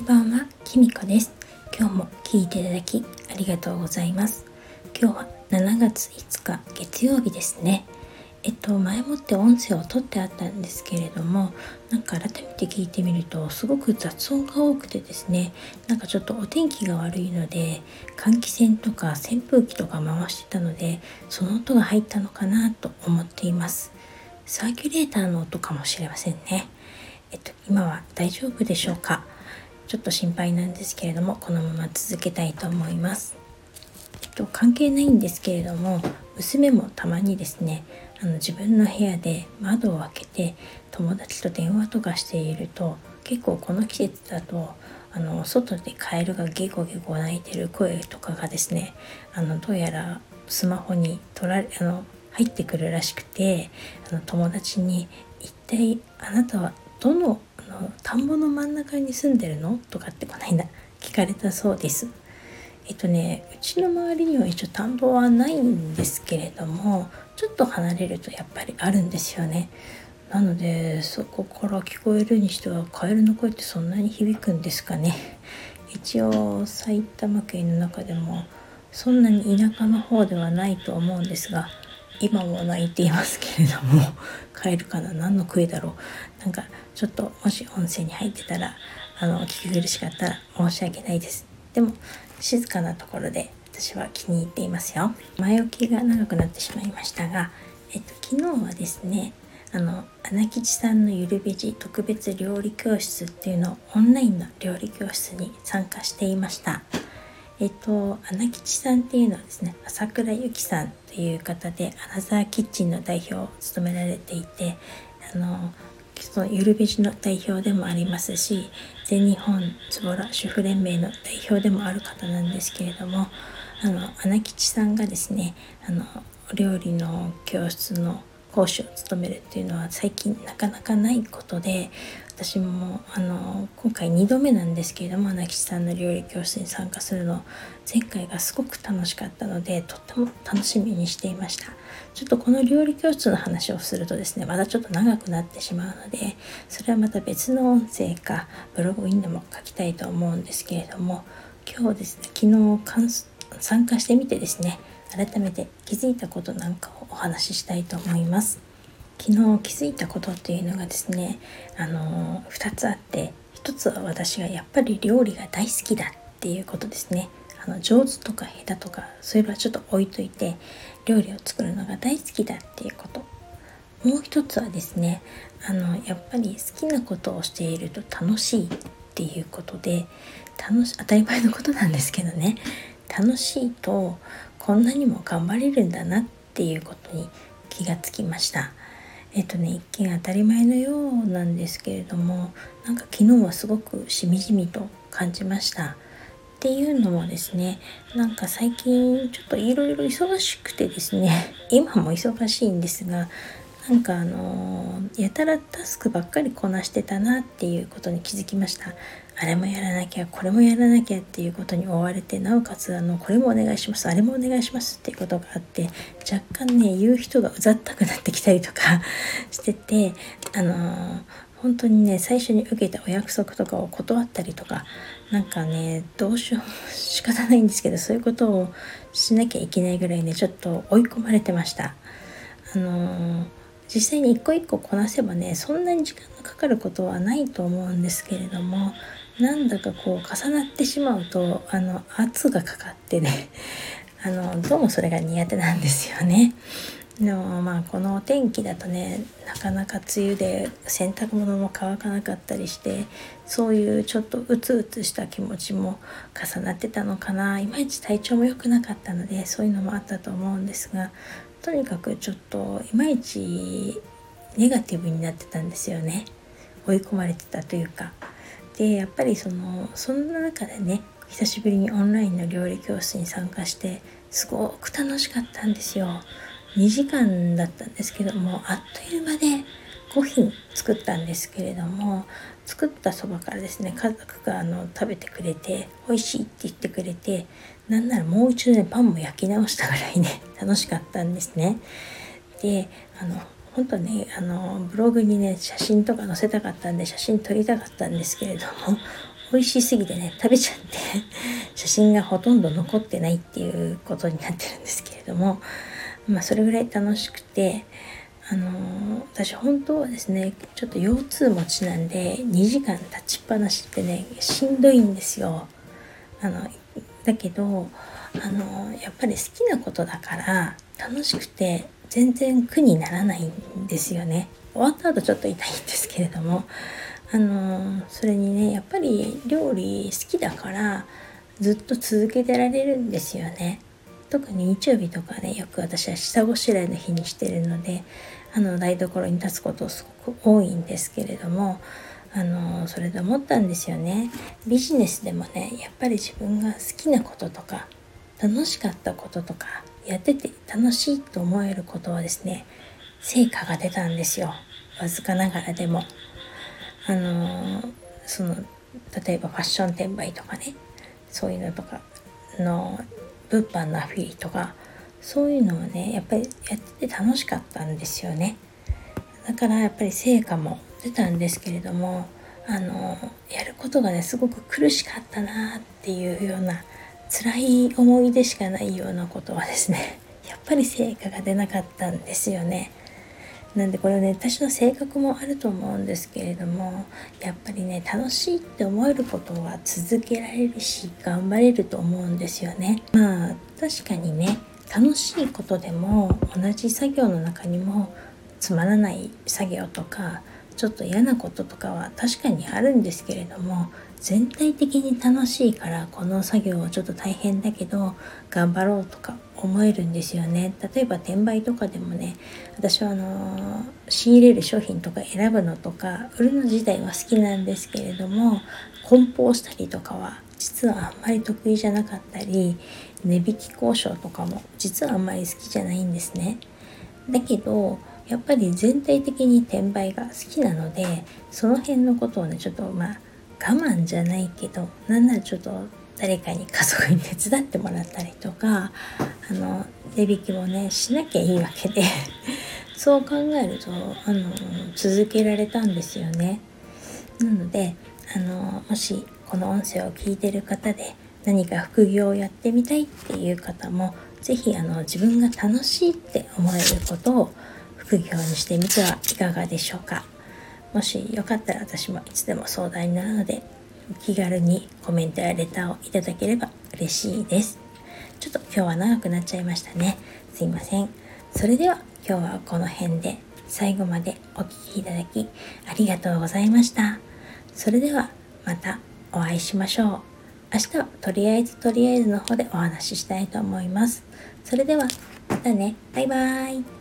んばんは、きみこです。今日も聞いていただきありがとうございます。今日は7月5日月曜日ですね。えっと前もって音声を取ってあったんですけれどもなんか改めて聞いてみるとすごく雑音が多くてですねなんかちょっとお天気が悪いので換気扇とか扇風機とか回してたのでその音が入ったのかなと思っていますサーキュレーターの音かもしれませんねえっと今は大丈夫でしょうか？ちょっと心配なんですけれどもこのまま続けたいと思います。と関係ないんですけれども娘もたまにですねあの自分の部屋で窓を開けて友達と電話とかしていると結構この季節だとあの外でカエルがゲコゲコ鳴いてる声とかがですねあのどうやらスマホに取られあの入ってくるらしくてあの友達に「一体あなたはどの田んぼの真ん中に住んでるの?」とかってこの間聞かれたそうです。えっとねうちの周りには一応田んぼはないんですけれどもちょっと離れるとやっぱりあるんですよね。なのでそこから聞こえるにしてはカエルの声ってそんなに響くんですかね。一応埼玉県の中でもそんなに田舎の方ではないと思うんですが今も泣いていますけれども 帰るかな？何の声だろう？なんかちょっともし音声に入ってたらあの聞き苦しかったら申し訳ないです。でも静かなところで私は気に入っていますよ。前置きが長くなってしまいましたが、えっと、昨日はですねあの穴吉さんのゆるべじ特別料理教室っていうのをオンラインの料理教室に参加していました。えっと穴吉さんっていうのはですね朝倉由紀さんという方でアナザーキッチンの代表を務められていてあのそのゆるべじの代表でもありますし全日本つぼら主婦連盟の代表でもある方なんですけれどもあの穴吉さんがですねあの料理の教室の講師を務めるっていうのは最近なかなかないことで私もあの今回2度目なんですけれども穴吉さんの料理教室に参加するの前回がすごく楽しかったのでとっても楽しみにしていました。ちょっとこの料理教室の話をするとですねまだちょっと長くなってしまうのでそれはまた別の音声かブログにでも書きたいと思うんですけれども今日ですね昨日参加してみてですね改めて気づいたことなんかをお話ししたいと思います。昨日気づいたことっていうのがですねあの2つあって1つは私がやっぱり料理が大好きだっていうことですね。あの上手とか下手とかそういうのはちょっと置いといて料理を作るのが大好きだっていうこと。もう一つはですねあのやっぱり好きなことをしていると楽しいっていうことで楽し当たり前のことなんですけどね。楽しいとこんなにも頑張れるんだなっていうことに気がつきました。えっとね一見当たり前のようなんですけれどもなんか昨日はすごくしみじみと感じました。っていうのもですねなんか最近ちょっといろいろ忙しくてですね今も忙しいんですがなんかあのやたらタスクばっかりこなしてたなっていうことに気づきました。あれもやらなきゃこれもやらなきゃっていうことに追われてなおかつあのこれもお願いします。あれもお願いしますっていうことがあって若干ね言う人がうざったくなってきたりとか しててあの本当にね最初に受けたお約束とかを断ったりとかなんかねどうしようも仕方ないんですけどそういうことをしなきゃいけないぐらいねちょっと追い込まれてました。あの実際に一個一個こなせばねそんなに時間がかかることはないと思うんですけれどもなんだかこう重なってしまうとあの圧がかかってねあのどうもそれが苦手なんですよね。でもまあこのお天気だとねなかなか梅雨で洗濯物も乾かなかったりしてそういうちょっとうつうつした気持ちも重なってたのかな。いまいち体調も良くなかったのでそういうのもあったと思うんですがとにかくちょっといまいちネガティブになってたんですよね。追い込まれてたというか。でやっぱりそのそんな中でね久しぶりにオンラインの料理教室に参加してすごく楽しかったんですよ。2時間だったんですけどもあっという間で5品作ったんですけれども作ったそばからですね家族があの食べてくれて美味しいって言ってくれてなんならもう一度ねパンも焼き直したぐらいね 楽しかったんですね。であの本当ねあのブログにね写真とか載せたかったんで写真撮りたかったんですけれども美味しすぎてね食べちゃって 写真がほとんど残ってないっていうことになってるんですけれどもまあそれぐらい楽しくてあの私本当はですねちょっと腰痛持ちなんで2時間立ちっぱなしってねしんどいんですよ。あのだけどあのやっぱり好きなことだから楽しくて全然苦にならないんですよね。終わった後ちょっと痛いんですけれどもあのそれにねやっぱり料理好きだからずっと続けてられるんですよね。特に日曜日とかねよく私は下ごしらえの日にしてるのであの台所に立つことすごく多いんですけれどもあのそれで思ったんですよね。ビジネスでもねやっぱり自分が好きなこととか楽しかったこととかやってて楽しいと思えることはですね成果が出たんですよ。わずかながらでも。あのその例えばファッション転売とかねそういうのとかの物販のアフィリとかそういうのをねやっぱりやってて楽しかったんですよね。だからやっぱり成果も出たんですけれどもあのやることがねすごく苦しかったなっていうような辛い思い出しかないようなことはですねやっぱり成果が出なかったんですよね。なんでこれね私の性格もあると思うんですけれどもやっぱりね楽しいって思えることは続けられるし頑張れると思うんですよね。まあ確かにね楽しいことでも同じ作業の中にもつまらない作業とかちょっと嫌なこととかは確かにあるんですけれども全体的に楽しいからこの作業はちょっと大変だけど頑張ろうとか思えるんですよね例えば転売とかでもね私はあの仕入れる商品とか選ぶのとか売るの自体は好きなんですけれども梱包したりとかは実はあんまり得意じゃなかったり値引き交渉とかも実はあんまり好きじゃないんですね。だけどやっぱり全体的に転売が好きなのでその辺のことをねちょっとまあ我慢じゃないけどなんならちょっと誰かに家族に手伝ってもらったりとかあの値引きをねしなきゃいいわけで そう考えるとあの続けられたんですよね。なのであのもしこの音声を聞いてる方で何か副業をやってみたいっていう方も是非自分が楽しいって思えることを副業にしてみてはいかがでしょうかもしよかったら私もいつでも相談になるので気軽にコメントやレターをいただければ嬉しいですちょっと今日は長くなっちゃいましたねすいませんそれでは今日はこの辺で最後までお聴きいただきありがとうございましたそれではまたお会いしましょう明日はとりあえずとりあえずの方でお話ししたいと思います。それではまたね。バイバーイ。